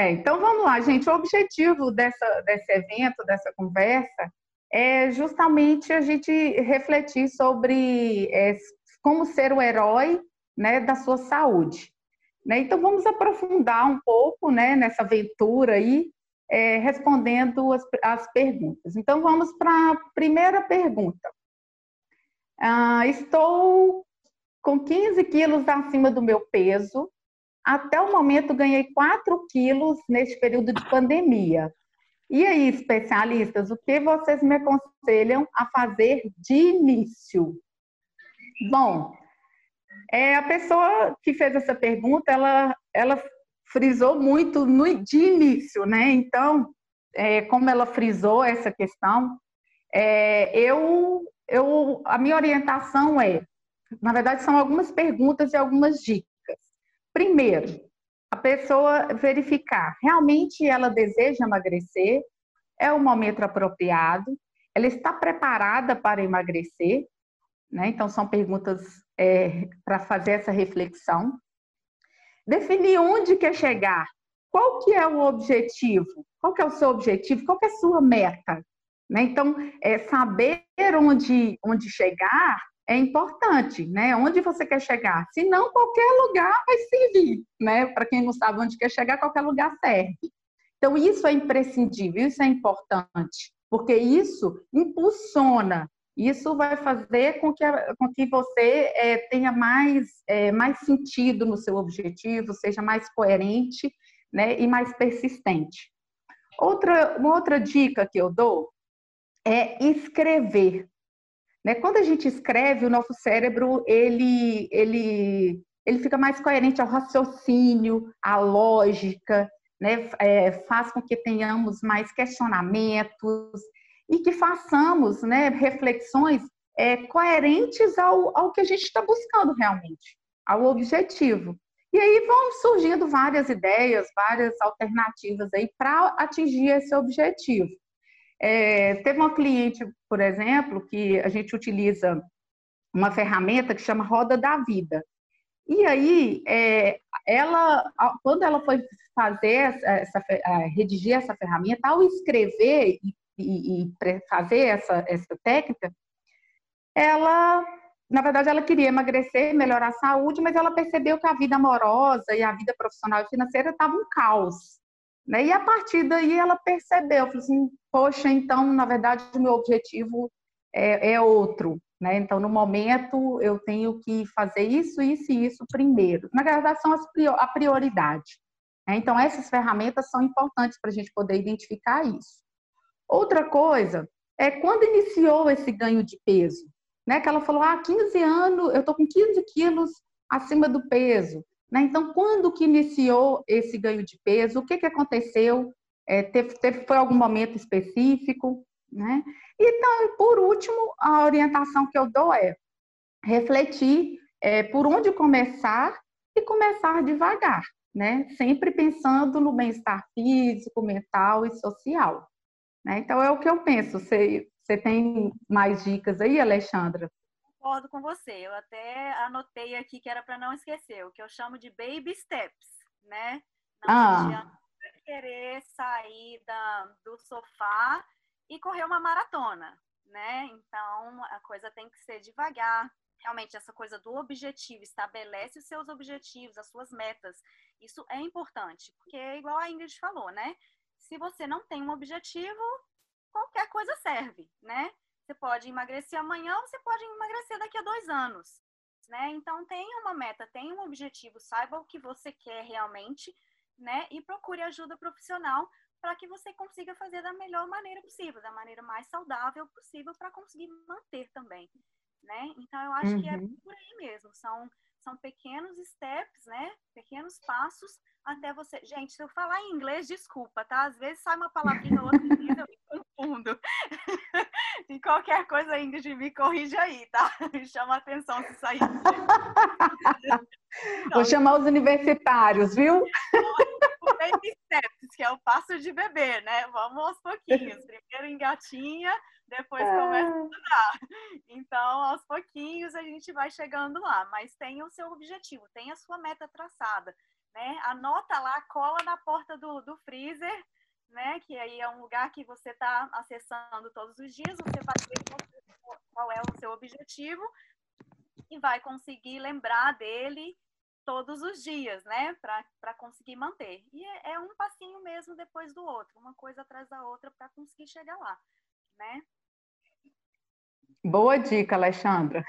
É, então vamos lá, gente. O objetivo dessa, desse evento, dessa conversa, é justamente a gente refletir sobre é, como ser o herói né, da sua saúde. Né? Então vamos aprofundar um pouco né, nessa aventura aí, é, respondendo as, as perguntas. Então vamos para a primeira pergunta. Ah, estou com 15 quilos acima do meu peso. Até o momento ganhei 4 quilos neste período de pandemia. E aí, especialistas, o que vocês me aconselham a fazer de início? Bom, é, a pessoa que fez essa pergunta, ela, ela frisou muito no, de início, né? Então, é, como ela frisou essa questão, é, eu, eu, a minha orientação é, na verdade, são algumas perguntas e algumas dicas. Primeiro, a pessoa verificar realmente ela deseja emagrecer, é o momento apropriado, ela está preparada para emagrecer, né? Então são perguntas é, para fazer essa reflexão. Definir onde quer chegar, qual que é o objetivo, qual que é o seu objetivo, qual que é a sua meta, né? Então é, saber onde onde chegar é importante, né? Onde você quer chegar? Se não, qualquer lugar vai servir, né? Para quem não sabe onde quer chegar, qualquer lugar serve. Então, isso é imprescindível, isso é importante, porque isso impulsiona, isso vai fazer com que, com que você é, tenha mais, é, mais sentido no seu objetivo, seja mais coerente né, e mais persistente. Outra, uma outra dica que eu dou é escrever. Né? Quando a gente escreve, o nosso cérebro ele, ele, ele fica mais coerente ao raciocínio, à lógica, né? É, faz com que tenhamos mais questionamentos e que façamos né, reflexões é, coerentes ao, ao que a gente está buscando realmente, ao objetivo. E aí vão surgindo várias ideias, várias alternativas aí para atingir esse objetivo. É, teve uma cliente, por exemplo, que a gente utiliza uma ferramenta que chama Roda da Vida. E aí, é, ela, quando ela foi fazer essa, redigir essa ferramenta, ao escrever e, e, e fazer essa, essa técnica, ela, na verdade, ela queria emagrecer, melhorar a saúde, mas ela percebeu que a vida amorosa e a vida profissional e financeira estavam um caos. Né? E a partir daí ela percebeu, falou assim, poxa, então, na verdade, o meu objetivo é, é outro. Né? Então, no momento, eu tenho que fazer isso, isso e isso primeiro. Na verdade, são as, a prioridade. Né? Então, essas ferramentas são importantes para a gente poder identificar isso. Outra coisa é quando iniciou esse ganho de peso. Né? Que ela falou, ah, 15 anos, eu estou com 15 quilos acima do peso. Né? Então, quando que iniciou esse ganho de peso? O que, que aconteceu? É, teve, teve, foi algum momento específico? Né? Então, por último, a orientação que eu dou é refletir é, por onde começar e começar devagar, né? Sempre pensando no bem-estar físico, mental e social. Né? Então, é o que eu penso. Você, você tem mais dicas aí, Alexandra? Concordo com você. Eu até anotei aqui que era para não esquecer, o que eu chamo de baby steps, né? Não ah. adianta querer sair da, do sofá e correr uma maratona, né? Então a coisa tem que ser devagar. Realmente, essa coisa do objetivo, estabelece os seus objetivos, as suas metas. Isso é importante, porque, igual a Ingrid falou, né? Se você não tem um objetivo, qualquer coisa serve, né? Você pode emagrecer amanhã ou você pode emagrecer daqui a dois anos. Né? Então tenha uma meta, tenha um objetivo, saiba o que você quer realmente, né? E procure ajuda profissional para que você consiga fazer da melhor maneira possível, da maneira mais saudável possível para conseguir manter também, né? Então eu acho uhum. que é uhum. por aí mesmo, são são pequenos steps, né? Pequenos passos até você. Gente, se eu falar em inglês, desculpa, tá? Às vezes sai uma palavrinha ou outra e eu me confundo. Qualquer coisa, Ingrid, me corrige aí, tá? Me chama a atenção se sair. Então, Vou chamar os universitários, viu? Baby steps, que é o passo de bebê, né? Vamos aos pouquinhos. Primeiro engatinha, depois é. começa a estudar. Então, aos pouquinhos a gente vai chegando lá, mas tenha o seu objetivo, tenha a sua meta traçada. né? Anota lá, cola na porta do, do freezer, né? Que aí é um lugar que você está acessando todos os dias, você vai qual é o seu objetivo e vai conseguir lembrar dele todos os dias, né? Para conseguir manter. E é, é, um passinho mesmo depois do outro, uma coisa atrás da outra para conseguir chegar lá, né? Boa dica, Alexandra.